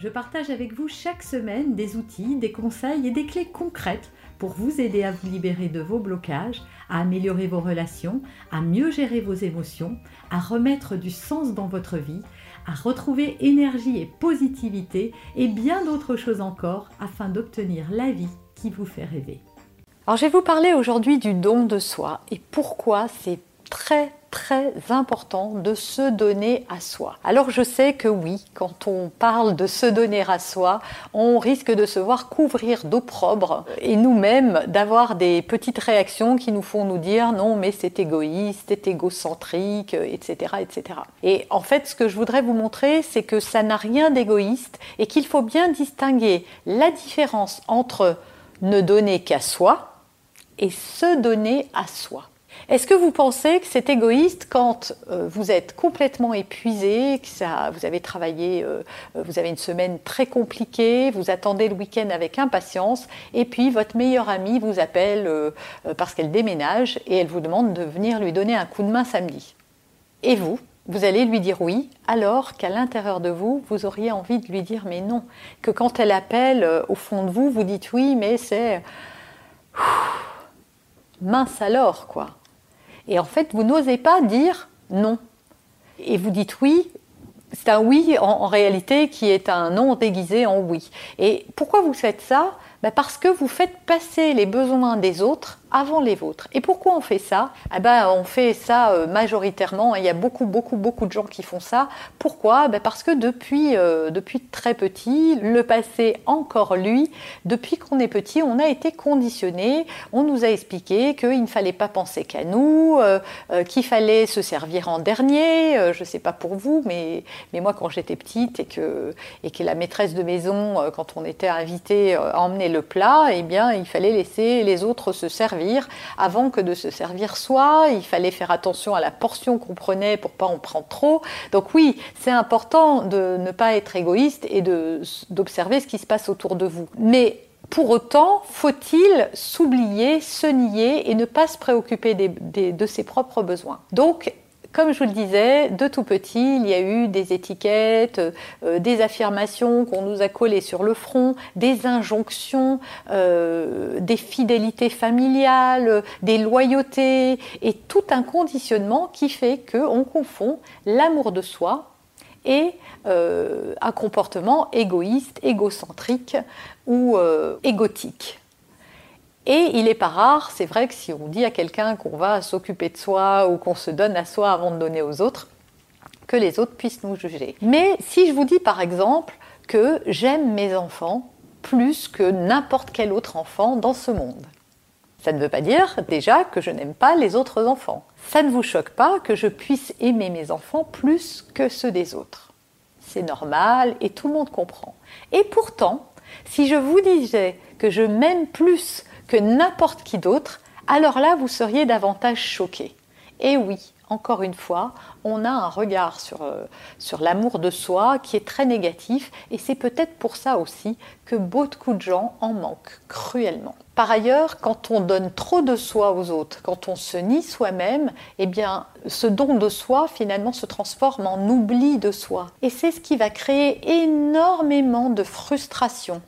je partage avec vous chaque semaine des outils, des conseils et des clés concrètes pour vous aider à vous libérer de vos blocages, à améliorer vos relations, à mieux gérer vos émotions, à remettre du sens dans votre vie, à retrouver énergie et positivité et bien d'autres choses encore afin d'obtenir la vie qui vous fait rêver. Alors je vais vous parler aujourd'hui du don de soi et pourquoi c'est très très important de se donner à soi. Alors je sais que oui, quand on parle de se donner à soi, on risque de se voir couvrir d'opprobre et nous-mêmes d'avoir des petites réactions qui nous font nous dire non mais c'est égoïste, c'est égocentrique, etc., etc. Et en fait ce que je voudrais vous montrer c'est que ça n'a rien d'égoïste et qu'il faut bien distinguer la différence entre ne donner qu'à soi et se donner à soi. Est-ce que vous pensez que c'est égoïste quand euh, vous êtes complètement épuisé, que ça, vous avez travaillé, euh, euh, vous avez une semaine très compliquée, vous attendez le week-end avec impatience, et puis votre meilleure amie vous appelle parce qu'elle déménage et elle vous demande de venir lui donner un coup de main samedi. Et vous, vous allez lui dire oui, alors qu'à l'intérieur de vous, vous auriez envie de lui dire mais non. Que quand elle appelle au fond de vous, vous dites oui, mais c'est mince alors, quoi. Et en fait, vous n'osez pas dire non. Et vous dites oui, c'est un oui en, réalité qui est un non déguisé en oui. Et pourquoi vous faites ça? Ben Parce que vous faites passer les besoins des autres avant les vôtres. Et pourquoi on fait ça? Eh ben, On fait ça euh, majoritairement, il y a beaucoup, beaucoup, beaucoup de gens qui font ça. Pourquoi? Ben Parce que depuis, euh, depuis très petit, le passé encore lui, depuis qu'on est petit, on a été conditionné, on nous a expliqué qu'il ne fallait pas penser qu'à nous, euh, qu'il fallait se servir en dernier, je ne sais pas pour vous, mais, mais moi quand j'étais petite et que, et que la maîtresse de maison, quand on était invité à emmener le plat, eh bien il fallait laisser les autres se servir avant que de se servir soi. Il fallait faire attention à la portion qu'on prenait pour pas en prendre trop. Donc oui, c'est important de ne pas être égoïste et d'observer ce qui se passe autour de vous. Mais pour autant, faut-il s'oublier, se nier et ne pas se préoccuper de ses propres besoins? Comme je vous le disais, de tout petit, il y a eu des étiquettes, euh, des affirmations qu'on nous a collées sur le front, des injonctions, euh, des fidélités familiales, des loyautés, et tout un conditionnement qui fait qu'on confond l'amour de soi et euh, un comportement égoïste, égocentrique ou égotique. Et il n'est pas rare, c'est vrai que si on dit à quelqu'un qu'on va s'occuper de soi ou qu'on se donne à soi avant de donner aux autres, que les autres puissent nous juger. Mais si je vous dis par exemple que j'aime mes enfants plus que n'importe quel autre enfant dans ce monde, ça ne veut pas dire déjà que je n'aime pas les autres enfants. Ça ne vous choque pas que je puisse aimer mes enfants plus que ceux des autres. C'est normal et tout le monde comprend. Et pourtant, si je vous disais que je m'aime plus que n'importe qui d'autre, alors là, vous seriez davantage choqué. Et oui, encore une fois, on a un regard sur, euh, sur l'amour de soi qui est très négatif et c'est peut-être pour ça aussi que beaucoup de gens en manquent cruellement. Par ailleurs, quand on donne trop de soi aux autres, quand on se nie soi-même, eh bien, ce don de soi finalement se transforme en oubli de soi. Et c'est ce qui va créer énormément de frustration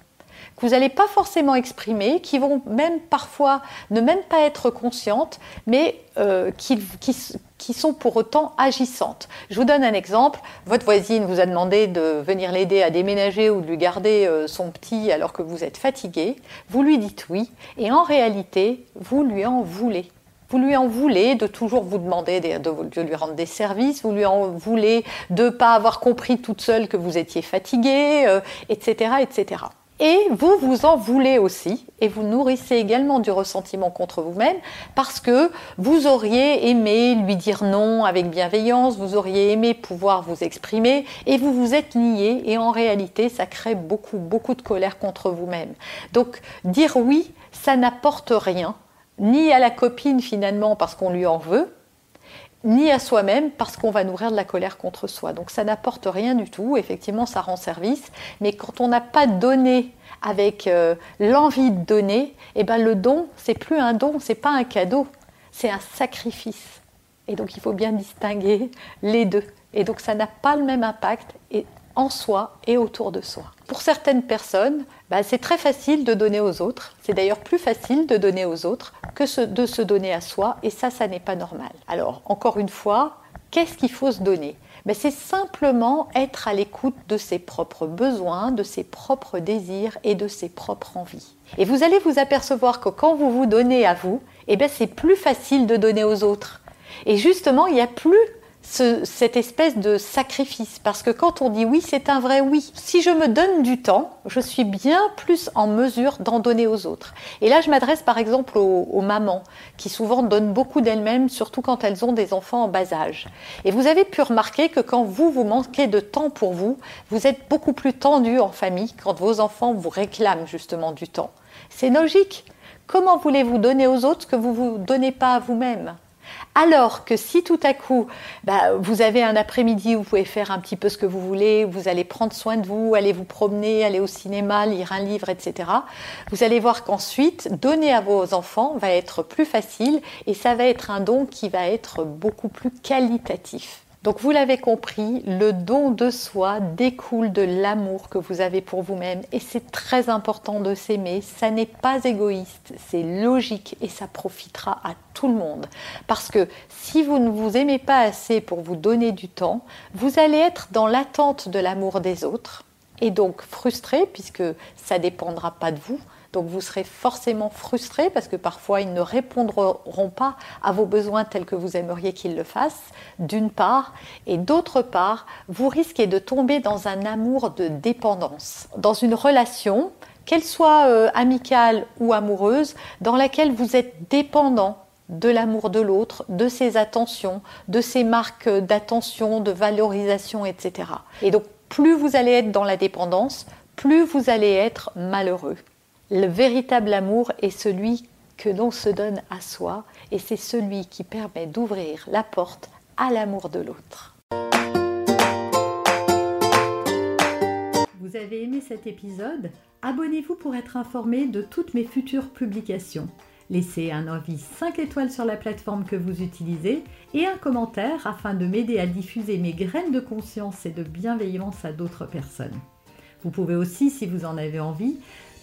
que vous n'allez pas forcément exprimer, qui vont même parfois ne même pas être conscientes, mais euh, qui, qui, sont pour autant agissantes. Je vous donne un exemple. Votre voisine vous a demandé de venir l'aider à déménager ou de lui garder euh, son petit alors que vous êtes fatigué. Vous lui dites oui, et en réalité, vous lui en voulez. Vous lui en voulez de toujours vous demander de, lui rendre des services, vous lui en voulez de ne pas avoir compris toute seule que vous étiez fatigué, etc., euh, etc. Et vous vous en voulez aussi, et vous nourrissez également du ressentiment contre vous-même, parce que vous auriez aimé lui dire non avec bienveillance, vous auriez aimé pouvoir vous exprimer, et vous vous êtes nié, et en réalité, ça crée beaucoup, beaucoup de colère contre vous-même. Donc, dire oui, ça n'apporte rien, ni à la copine finalement parce qu'on lui en veut, ni à soi-même parce qu'on va nourrir de la colère contre soi. Donc ça n'apporte rien du tout, effectivement ça rend service, mais quand on n'a pas donné avec euh, l'envie de donner, eh ben le don, c'est plus un don, c'est pas un cadeau, c'est un sacrifice. Et donc il faut bien distinguer les deux. Et donc ça n'a pas le même impact en soi et autour de soi. Pour certaines personnes, bah, c'est très facile de donner aux autres. C'est d'ailleurs plus facile de donner aux autres que de se donner à soi. Et ça, ça n'est pas normal. Alors, encore une fois, qu'est-ce qu'il faut se donner? Ben, C'est simplement être à l'écoute de ses propres besoins, de ses propres désirs et de ses propres envies. Et vous allez vous apercevoir que quand vous vous donnez à vous, eh ben, c'est plus facile de donner aux autres. Et justement, il n'y a plus cette espèce de sacrifice. Parce que quand on dit oui, c'est un vrai oui. Si je me donne du temps, je suis bien plus en mesure d'en donner aux autres. Et là, je m'adresse par exemple aux, mamans, qui souvent donnent beaucoup d'elles-mêmes, surtout quand elles ont des enfants en bas âge. Et vous avez pu remarquer que quand vous, vous manquez de temps pour vous, vous êtes beaucoup plus tendu en famille quand vos enfants vous réclament justement du temps. C'est logique. Comment voulez-vous donner aux autres ce que vous ne vous donnez pas à vous-même? Alors que si tout à coup, bah, vous avez un après-midi où vous pouvez faire un petit peu ce que vous voulez, vous allez prendre soin de vous, aller vous promener, aller au cinéma, lire un livre, etc., vous allez voir qu'ensuite, donner à vos enfants va être plus facile et ça va être un don qui va être beaucoup plus qualitatif. Donc vous l'avez compris, le don de soi découle de l'amour que vous avez pour vous-même et c'est très important de s'aimer. Ça n'est pas égoïste, c'est logique et ça profitera à tout le monde. Parce que si vous ne vous aimez pas assez pour vous donner du temps, vous allez être dans l'attente de l'amour des autres et donc frustré puisque ça dépendra pas de vous. Donc vous serez forcément frustré parce que parfois ils ne répondront pas à vos besoins tels que vous aimeriez qu'ils le fassent, d'une part, et d'autre part, vous risquez de tomber dans un amour de dépendance, dans une relation, qu'elle soit euh, amicale ou amoureuse, dans laquelle vous êtes dépendant de l'amour de l'autre, de ses attentions, de ses marques d'attention, de valorisation, etc. Et donc plus vous allez être dans la dépendance, plus vous allez être malheureux. Le véritable amour est celui que l'on se donne à soi et c'est celui qui permet d'ouvrir la porte à l'amour de l'autre. Vous avez aimé cet épisode? Abonnez-vous pour être informé de toutes mes futures publications. Laissez un avis 5 étoiles sur la plateforme que vous utilisez et un commentaire afin de m'aider à diffuser mes graines de conscience et de bienveillance à d'autres personnes. Vous pouvez aussi, si vous en avez envie,